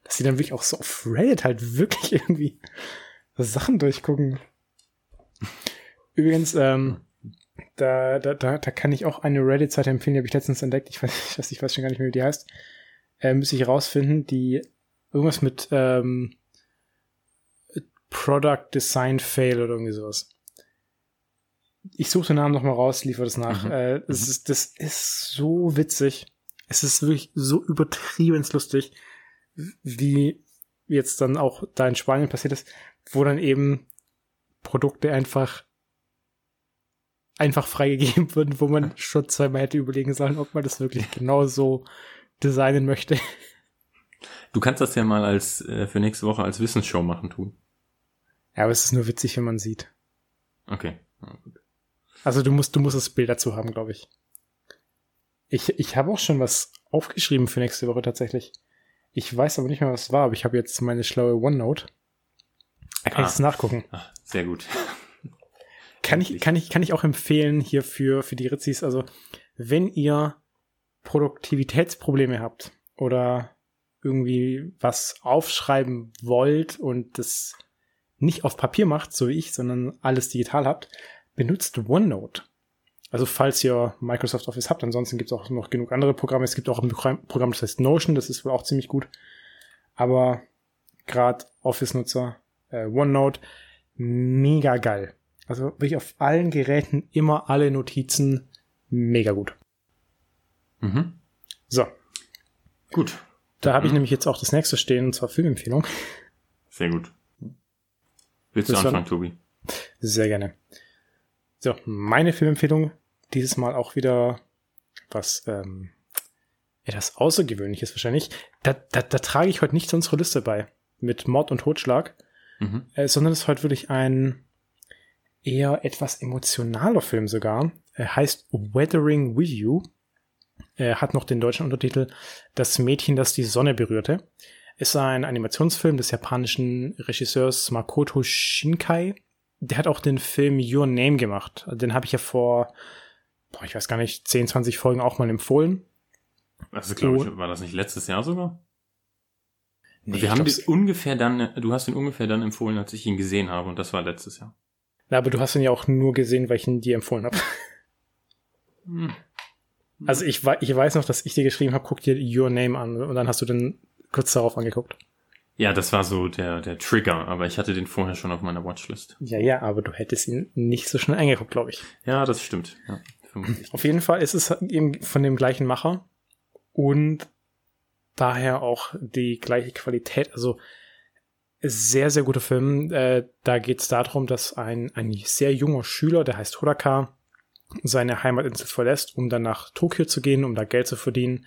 Dass die dann wirklich auch so auf Reddit halt wirklich irgendwie Sachen durchgucken. Übrigens, ähm, da, da, da, da kann ich auch eine Reddit-Seite empfehlen, die habe ich letztens entdeckt. Ich weiß, ich weiß, ich weiß schon gar nicht mehr, wie die heißt. Äh, müsste ich rausfinden, die irgendwas mit ähm, Product Design Fail oder irgendwie sowas. Ich suche den Namen nochmal raus, liefere das nach. Mhm. Äh, das, mhm. ist, das ist so witzig. Es ist wirklich so übertrieben lustig, wie jetzt dann auch da in Spanien passiert ist, wo dann eben Produkte einfach einfach freigegeben würden, wo man schon zweimal hätte überlegen sollen, ob man das wirklich genau so designen möchte. Du kannst das ja mal als äh, für nächste Woche als Wissensshow machen tun. Ja, aber es ist nur witzig, wenn man sieht. Okay. Ja, also du musst, du musst das Bild dazu haben, glaube ich. Ich, ich habe auch schon was aufgeschrieben für nächste Woche tatsächlich. Ich weiß aber nicht mehr, was es war, aber ich habe jetzt meine schlaue OneNote. Da kann ah. ich es nachgucken. Ach, sehr gut. Kann ich, kann ich, kann ich auch empfehlen hier für, für die Ritzis. Also, wenn ihr Produktivitätsprobleme habt oder irgendwie was aufschreiben wollt und das nicht auf Papier macht, so wie ich, sondern alles digital habt, benutzt OneNote. Also falls ihr Microsoft Office habt, ansonsten gibt es auch noch genug andere Programme. Es gibt auch ein Programm, das heißt Notion, das ist wohl auch ziemlich gut. Aber gerade Office-Nutzer, äh, OneNote, mega geil. Also wirklich auf allen Geräten immer alle Notizen, mega gut. Mhm. So. Gut. Da habe ich mhm. nämlich jetzt auch das nächste stehen, und zwar Filmempfehlung. Sehr gut. Willst du anfangen, Tobi? Sehr gerne. So, meine Filmempfehlung, dieses Mal auch wieder was ähm, etwas Außergewöhnliches wahrscheinlich. Da, da, da trage ich heute nicht zu unserer Liste bei mit Mord und Totschlag, mhm. äh, sondern es ist heute wirklich ein eher etwas emotionaler Film sogar. Er heißt Weathering with You. Er hat noch den deutschen Untertitel Das Mädchen, das die Sonne berührte. Ist ein Animationsfilm des japanischen Regisseurs Makoto Shinkai. Der hat auch den Film Your Name gemacht. Den habe ich ja vor, boah, ich weiß gar nicht, 10, 20 Folgen auch mal empfohlen. Also glaube ich, war das nicht letztes Jahr sogar? Nee, wir haben den ungefähr dann, du hast ihn ungefähr dann empfohlen, als ich ihn gesehen habe, und das war letztes Jahr. Na, aber du hast ihn ja auch nur gesehen, weil ich ihn dir empfohlen habe. Hm. Also ich, ich weiß noch, dass ich dir geschrieben habe, guck dir Your Name an und dann hast du den kurz darauf angeguckt. Ja, das war so der, der Trigger, aber ich hatte den vorher schon auf meiner Watchlist. Ja, ja, aber du hättest ihn nicht so schnell eingeguckt, glaube ich. Ja, das stimmt. Ja, auf jeden Fall ist es eben von dem gleichen Macher und daher auch die gleiche Qualität. Also sehr, sehr guter Film. Äh, da geht es darum, dass ein, ein sehr junger Schüler, der heißt Hodaka, seine Heimatinsel verlässt, um dann nach Tokio zu gehen, um da Geld zu verdienen.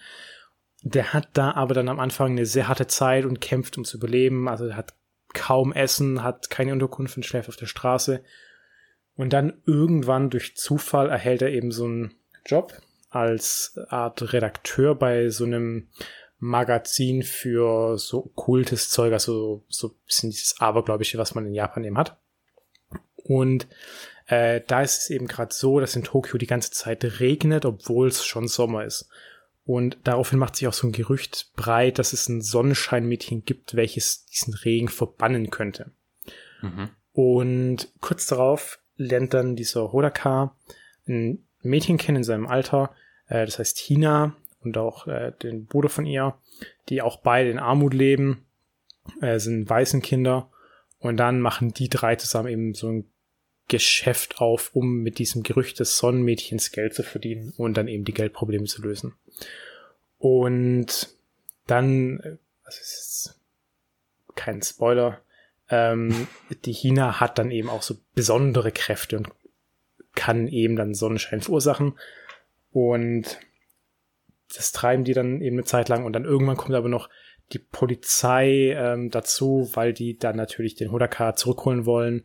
Der hat da aber dann am Anfang eine sehr harte Zeit und kämpft ums Überleben. Also er hat kaum Essen, hat keine Unterkunft und schläft auf der Straße. Und dann irgendwann durch Zufall erhält er eben so einen Job als Art Redakteur bei so einem Magazin für so okkultes Zeug, also so ein bisschen dieses Abergläubische, was man in Japan eben hat. Und äh, da ist es eben gerade so, dass in Tokio die ganze Zeit regnet, obwohl es schon Sommer ist. Und daraufhin macht sich auch so ein Gerücht breit, dass es ein Sonnenscheinmädchen gibt, welches diesen Regen verbannen könnte. Mhm. Und kurz darauf lernt dann dieser Hodaka ein Mädchen kennen in seinem Alter, äh, das heißt Hina und auch äh, den Bruder von ihr, die auch beide in Armut leben, äh, sind weißen Kinder und dann machen die drei zusammen eben so ein Geschäft auf, um mit diesem Gerücht des Sonnenmädchens Geld zu verdienen und dann eben die Geldprobleme zu lösen. Und dann, also es ist kein Spoiler, ähm, die China hat dann eben auch so besondere Kräfte und kann eben dann Sonnenschein verursachen. Und das treiben die dann eben eine Zeit lang und dann irgendwann kommt aber noch die Polizei ähm, dazu, weil die dann natürlich den Hodaka zurückholen wollen,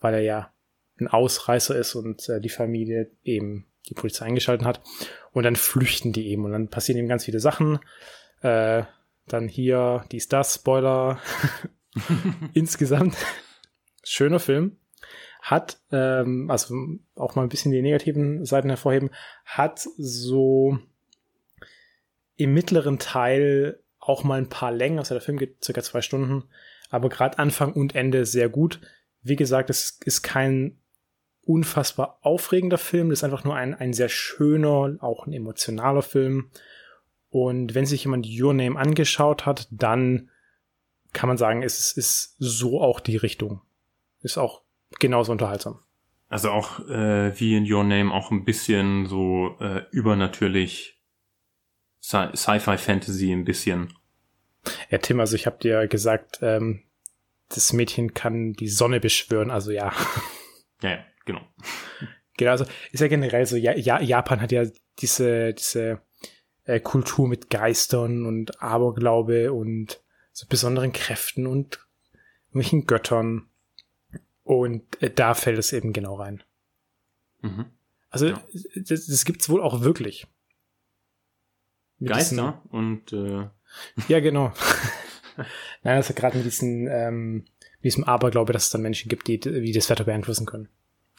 weil er ja ein Ausreißer ist und äh, die Familie eben die Polizei eingeschaltet hat. Und dann flüchten die eben und dann passieren eben ganz viele Sachen. Äh, dann hier dies, das, Spoiler. Insgesamt schöner Film. Hat, ähm, also auch mal ein bisschen die negativen Seiten hervorheben, hat so im mittleren Teil auch mal ein paar Längen, also der Film geht circa zwei Stunden, aber gerade Anfang und Ende sehr gut. Wie gesagt, es ist kein unfassbar aufregender Film, das ist einfach nur ein, ein sehr schöner, auch ein emotionaler Film. Und wenn sich jemand Your Name angeschaut hat, dann kann man sagen, es ist so auch die Richtung. Ist auch genauso unterhaltsam. Also auch äh, wie in Your Name auch ein bisschen so äh, übernatürlich Sci-Fi Fantasy ein bisschen. Ja, Tim, also ich habe dir gesagt, ähm, das Mädchen kann die Sonne beschwören, also ja. Ja, ja genau. Genau, also ist ja generell so, ja, ja, Japan hat ja diese, diese äh, Kultur mit Geistern und Aberglaube und so besonderen Kräften und irgendwelchen Göttern. Und äh, da fällt es eben genau rein. Mhm. Also ja. das, das gibt's wohl auch wirklich. Geister diesen, und äh. ja genau. Nein, das ist ja gerade mit diesem ähm, mit diesem Aberglaube, dass es dann Menschen gibt, die wie das Wetter beeinflussen können.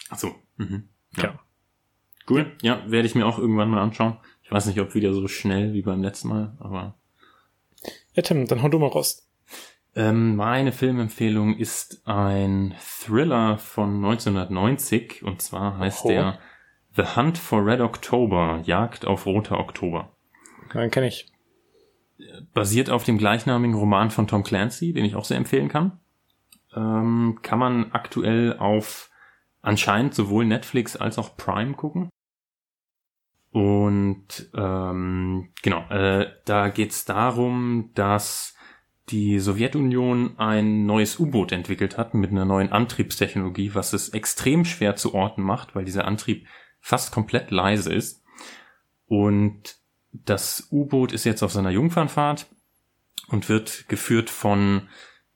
Ach so. Mhm. Ja. Genau. Cool. Ja, werde ich mir auch irgendwann mal anschauen. Ich weiß nicht, ob wieder so schnell wie beim letzten Mal, aber. Ja, Tim, dann hau du mal raus. Ähm, meine Filmempfehlung ist ein Thriller von 1990 und zwar heißt Oho. der The Hunt for Red October, Jagd auf roter Oktober. Den kenne ich. Basiert auf dem gleichnamigen Roman von Tom Clancy, den ich auch sehr empfehlen kann. Ähm, kann man aktuell auf anscheinend sowohl Netflix als auch Prime gucken. Und ähm, genau, äh, da geht's darum, dass die Sowjetunion ein neues U-Boot entwickelt hat mit einer neuen Antriebstechnologie, was es extrem schwer zu orten macht, weil dieser Antrieb fast komplett leise ist. Und das U-Boot ist jetzt auf seiner Jungfernfahrt und wird geführt von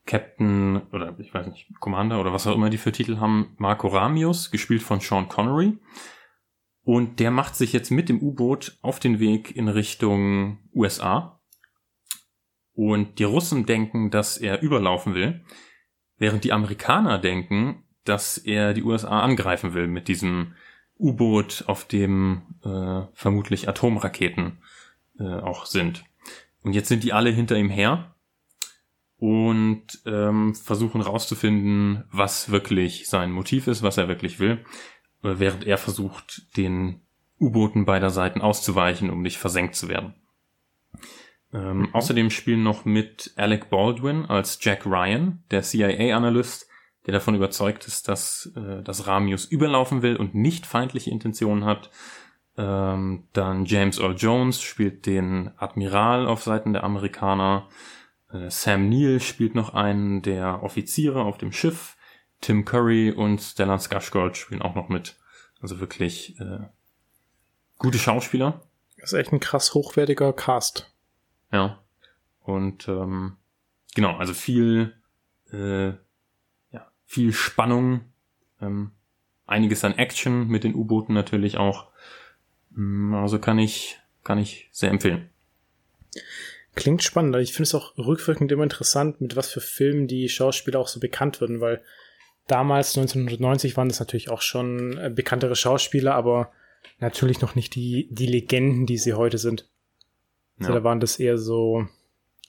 Captain oder ich weiß nicht, Commander oder was auch immer die für Titel haben, Marco Ramius, gespielt von Sean Connery. Und der macht sich jetzt mit dem U-Boot auf den Weg in Richtung USA. Und die Russen denken, dass er überlaufen will, während die Amerikaner denken, dass er die USA angreifen will mit diesem U-Boot, auf dem äh, vermutlich Atomraketen äh, auch sind. Und jetzt sind die alle hinter ihm her und ähm, versuchen rauszufinden, was wirklich sein Motiv ist, was er wirklich will, äh, während er versucht, den U-Booten beider Seiten auszuweichen, um nicht versenkt zu werden. Ähm, mhm. Außerdem spielen noch mit Alec Baldwin als Jack Ryan, der CIA-Analyst, der davon überzeugt ist, dass, äh, dass Ramius überlaufen will und nicht feindliche Intentionen hat. Ähm, dann James Earl Jones spielt den Admiral auf Seiten der Amerikaner. Äh, Sam Neill spielt noch einen der Offiziere auf dem Schiff. Tim Curry und Stellan Skarsgård spielen auch noch mit. Also wirklich äh, gute Schauspieler. Das ist echt ein krass hochwertiger Cast. Ja. Und ähm, genau, also viel, äh, ja, viel Spannung, ähm, einiges an Action mit den U-Booten natürlich auch. Mm, also kann ich, kann ich sehr empfehlen. Klingt spannend. Ich finde es auch rückwirkend immer interessant, mit was für Filmen die Schauspieler auch so bekannt würden, weil damals 1990 waren das natürlich auch schon äh, bekanntere Schauspieler, aber natürlich noch nicht die, die Legenden, die sie heute sind. Ja. Also da waren das eher so,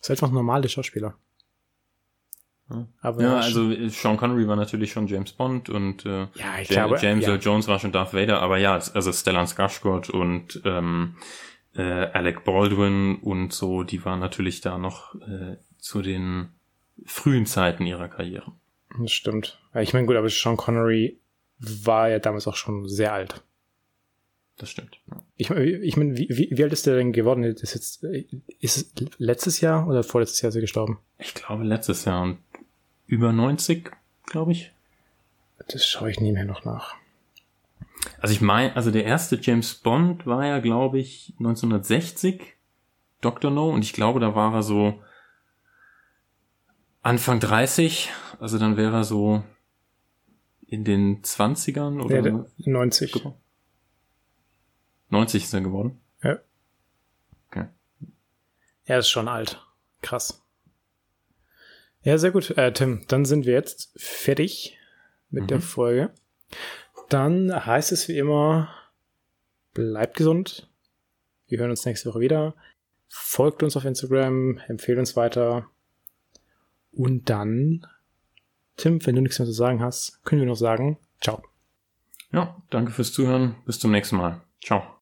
so einfach normale Schauspieler. Ja, aber ja also Sean Connery war natürlich schon James Bond und äh, ja, ich James, glaube, James ja. Earl Jones war schon Darth Vader, aber ja, also Stellan Skarsgård und ähm, äh, Alec Baldwin und so, die waren natürlich da noch äh, zu den frühen Zeiten ihrer Karriere. Das stimmt. Ich meine, gut, aber Sean Connery war ja damals auch schon sehr alt. Das stimmt. Ja. Ich, ich meine, wie, wie, wie alt ist der denn geworden? Ist jetzt ist es letztes Jahr oder vorletztes Jahr ist er gestorben? Ich glaube letztes Jahr und über 90, glaube ich. Das schaue ich nie mehr noch nach. Also ich meine, also der erste James Bond war ja, glaube ich, 1960, Dr. No, und ich glaube, da war er so Anfang 30, also dann wäre er so in den 20ern oder ja, 90. 90 ist er geworden? Ja. Okay. Er ist schon alt. Krass. Ja, sehr gut. Äh, Tim, dann sind wir jetzt fertig mit mhm. der Folge. Dann heißt es wie immer, bleibt gesund. Wir hören uns nächste Woche wieder. Folgt uns auf Instagram, empfehlt uns weiter. Und dann, Tim, wenn du nichts mehr zu sagen hast, können wir noch sagen, ciao. Ja, danke fürs Zuhören. Bis zum nächsten Mal. Ciao.